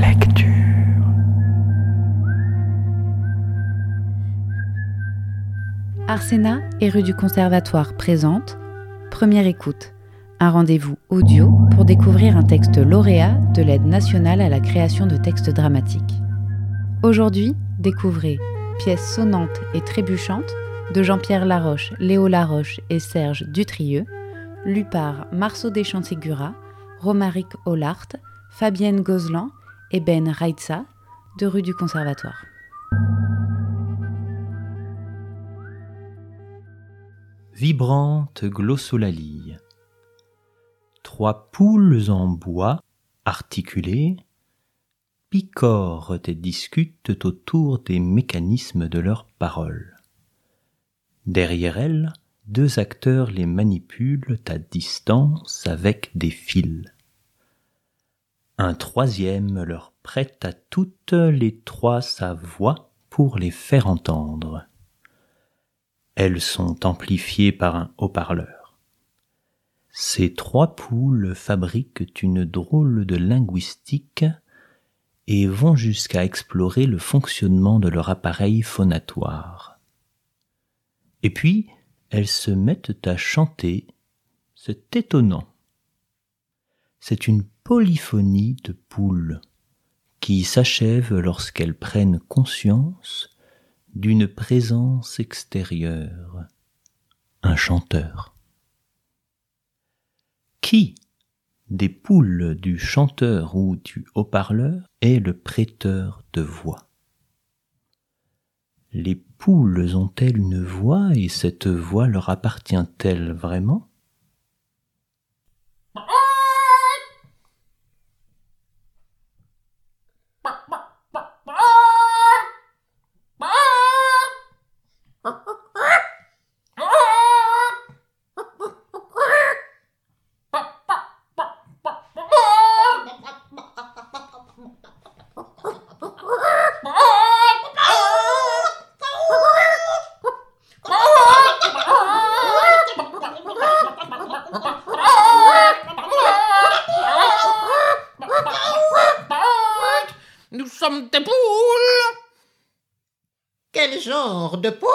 Lecture. Arsena et rue du Conservatoire présente Première écoute, un rendez-vous audio pour découvrir un texte lauréat de l'aide nationale à la création de textes dramatiques. Aujourd'hui, découvrez Pièce sonnante et trébuchante de Jean-Pierre Laroche, Léo Laroche et Serge Dutrieux, lu par Marceau Deschamps-Segura, Romaric Hollart, Fabienne Gozlan et Ben Raitsa de rue du Conservatoire. Vibrante glossolalie. Trois poules en bois, articulées, picorent et discutent autour des mécanismes de leurs paroles. Derrière elles, deux acteurs les manipulent à distance avec des fils. Un troisième leur prête à toutes les trois sa voix pour les faire entendre. Elles sont amplifiées par un haut-parleur. Ces trois poules fabriquent une drôle de linguistique et vont jusqu'à explorer le fonctionnement de leur appareil phonatoire. Et puis, elles se mettent à chanter. C'est étonnant. C'est une polyphonie de poules qui s'achève lorsqu'elles prennent conscience d'une présence extérieure, un chanteur. Qui des poules du chanteur ou du haut-parleur est le prêteur de voix? Les poules ont-elles une voix et cette voix leur appartient-elle vraiment? Des poules Quel genre de poule?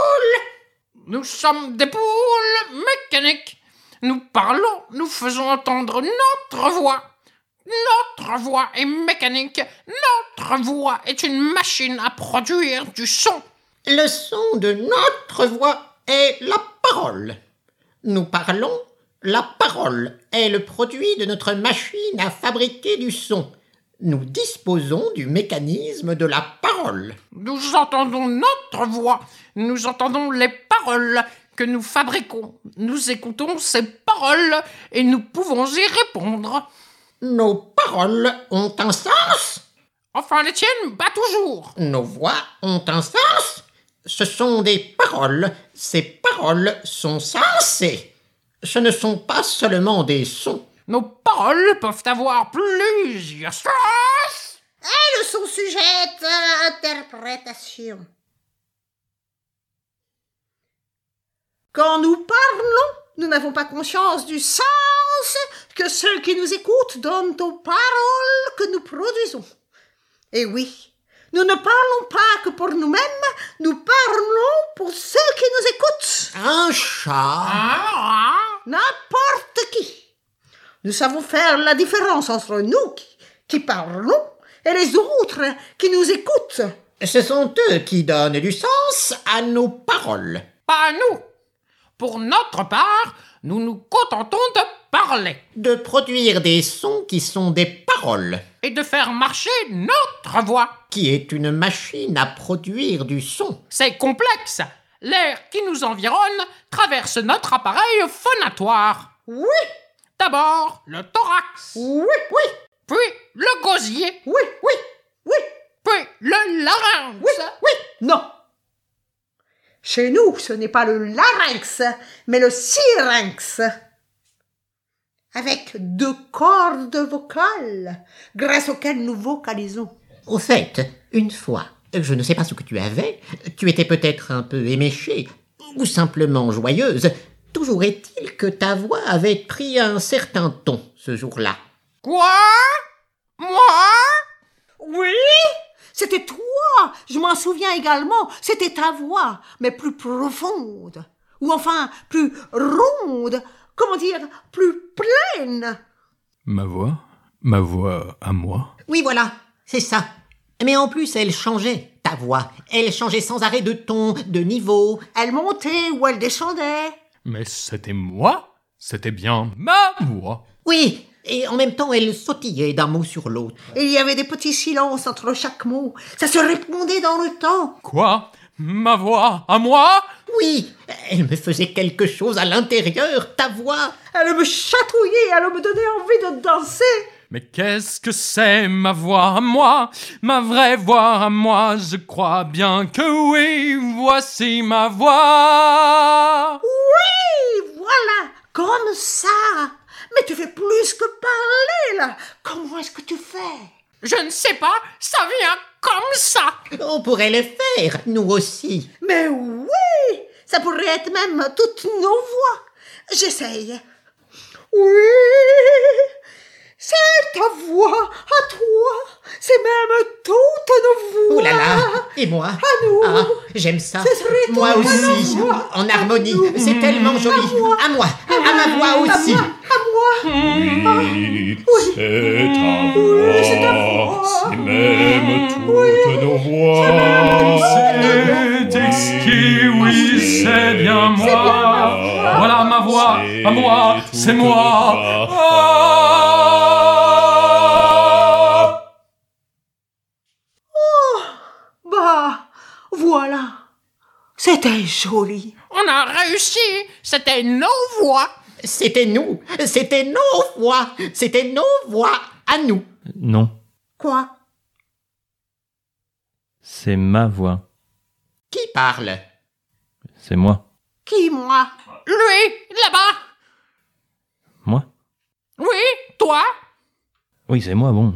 Nous sommes des poules mécaniques. Nous parlons, nous faisons entendre notre voix. Notre voix est mécanique. Notre voix est une machine à produire du son. Le son de notre voix est la parole. Nous parlons, la parole est le produit de notre machine à fabriquer du son. Nous disposons du mécanisme de la parole. Nous entendons notre voix, nous entendons les paroles que nous fabriquons. Nous écoutons ces paroles et nous pouvons y répondre. Nos paroles ont un sens Enfin, les tiennes, pas toujours. Nos voix ont un sens Ce sont des paroles. Ces paroles sont sensées. Ce ne sont pas seulement des sons. Nos paroles peuvent avoir plusieurs sens. Elles sont sujettes à interprétation. Quand nous parlons, nous n'avons pas conscience du sens que ceux qui nous écoutent donnent aux paroles que nous produisons. Et oui, nous ne parlons pas que pour nous-mêmes, nous parlons pour ceux qui nous écoutent. Un chat Ah, N'importe qui. Nous savons faire la différence entre nous qui, qui parlons et les autres qui nous écoutent. Ce sont eux qui donnent du sens à nos paroles. pas nous. Pour notre part, nous nous contentons de parler De produire des sons qui sont des paroles, et de faire marcher notre voix. qui est une machine à produire du son. C'est complexe. L'air qui nous environne traverse notre appareil phonatoire. Oui, D'abord le thorax, oui, oui, puis le gosier, oui, oui, oui, puis le larynx. oui, oui, non. Chez nous, ce n'est pas le larynx, mais le syrinx. Avec deux cordes vocales, grâce auxquelles nous vocalisons. Au fait, une fois, je ne sais pas ce que tu avais, tu étais peut-être un peu éméchée, ou simplement joyeuse. Toujours est-il que ta voix avait pris un certain ton ce jour-là. Quoi? Moi? Oui? C'était toi Je m'en souviens également, c'était ta voix, mais plus profonde, ou enfin plus ronde, comment dire, plus pleine. Ma voix? Ma voix à moi? Oui, voilà, c'est ça. Mais en plus, elle changeait, ta voix. Elle changeait sans arrêt de ton, de niveau. Elle montait ou elle descendait. Mais c'était moi C'était bien ma voix Oui, et en même temps, elle sautillait d'un mot sur l'autre. Et il y avait des petits silences entre chaque mot. Ça se répondait dans le temps. Quoi? Ma voix? À moi? Oui, elle me faisait quelque chose à l'intérieur, ta voix. Elle me chatouillait, elle me donnait envie de danser. Mais qu'est-ce que c'est ma voix à moi Ma vraie voix à moi? Je crois bien que oui, voici ma voix Oui, voilà, comme ça. Mais tu fais plus que parler, là. Comment est-ce que tu fais? Je ne sais pas, ça vient comme ça. On pourrait le faire, nous aussi. Mais oui, ça pourrait être même toutes nos voix. J'essaye. Oui, c'est ta voix à toi. C'est même toutes nos voix. Oh là là Et moi À nous. Ah, j'aime ça. Ce serait Moi aussi, nos voix. en harmonie. À. C'est tellement joli. moi. À moi, à ma voix À aussi. moi, à moi. Oui, c'est ta Oui, c'est ta voix. voix C'est même toutes nos voix C'est exquis, oui, c'est bien moi Voilà à moi, c'est moi Ah Bah, voilà. C'était joli. On a réussi, c'était nos voix. C'était nous. C'était nos voix. C'était nos voix à nous. Non, Quoi? C'est ma voix. Qui parle? C'est moi. Qui, moi? Lui, là-bas. Moi? Oui, toi. Oui, c'est moi, bon.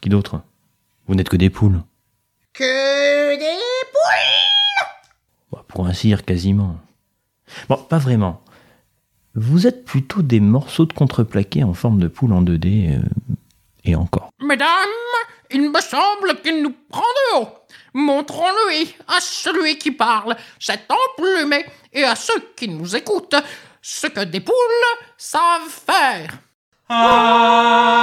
Qui d'autre? Vous n'êtes que des poules. Que des Bah, pour ainsi dire, quasiment. Bon, pas vraiment. Vous êtes plutôt des morceaux de contreplaqué en forme de poule en 2D, euh, et encore. Mesdames, il me semble qu'il nous prend de haut. Montrons-lui à celui qui parle, cet emplumé, et à ceux qui nous écoutent, ce que des poules savent faire. Ah